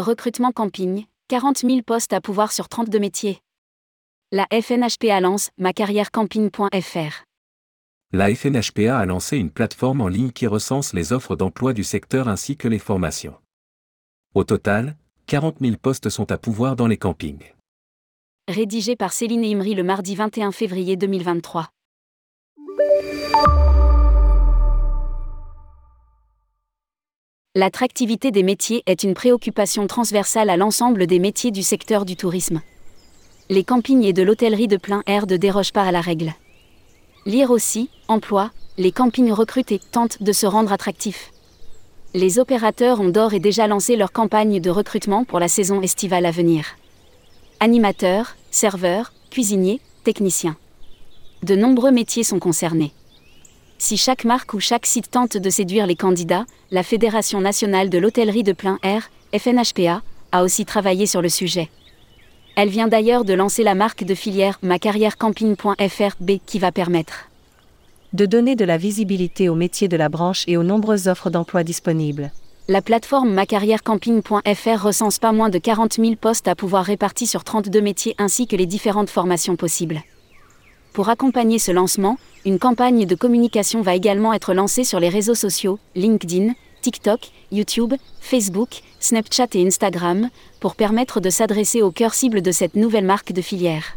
Recrutement camping, 40 000 postes à pouvoir sur 32 métiers. La FNHPA lance macarrièrecamping.fr. La FNHPA a lancé une plateforme en ligne qui recense les offres d'emploi du secteur ainsi que les formations. Au total, 40 000 postes sont à pouvoir dans les campings. Rédigé par Céline Imri le mardi 21 février 2023. L'attractivité des métiers est une préoccupation transversale à l'ensemble des métiers du secteur du tourisme. Les campings et de l'hôtellerie de plein air ne dérogent pas à la règle. Lire aussi, emploi, les campings recrutent et tentent de se rendre attractifs. Les opérateurs ont d'ores et déjà lancé leur campagne de recrutement pour la saison estivale à venir. Animateurs, serveurs, cuisiniers, techniciens. De nombreux métiers sont concernés. Si chaque marque ou chaque site tente de séduire les candidats, la Fédération nationale de l'hôtellerie de plein air, FNHPA, a aussi travaillé sur le sujet. Elle vient d'ailleurs de lancer la marque de filière macarrièrecamping.fr qui va permettre de donner de la visibilité aux métiers de la branche et aux nombreuses offres d'emploi disponibles. La plateforme macarrièrecamping.fr recense pas moins de 40 000 postes à pouvoir répartis sur 32 métiers ainsi que les différentes formations possibles. Pour accompagner ce lancement, une campagne de communication va également être lancée sur les réseaux sociaux, LinkedIn, TikTok, YouTube, Facebook, Snapchat et Instagram, pour permettre de s'adresser au cœur cible de cette nouvelle marque de filière.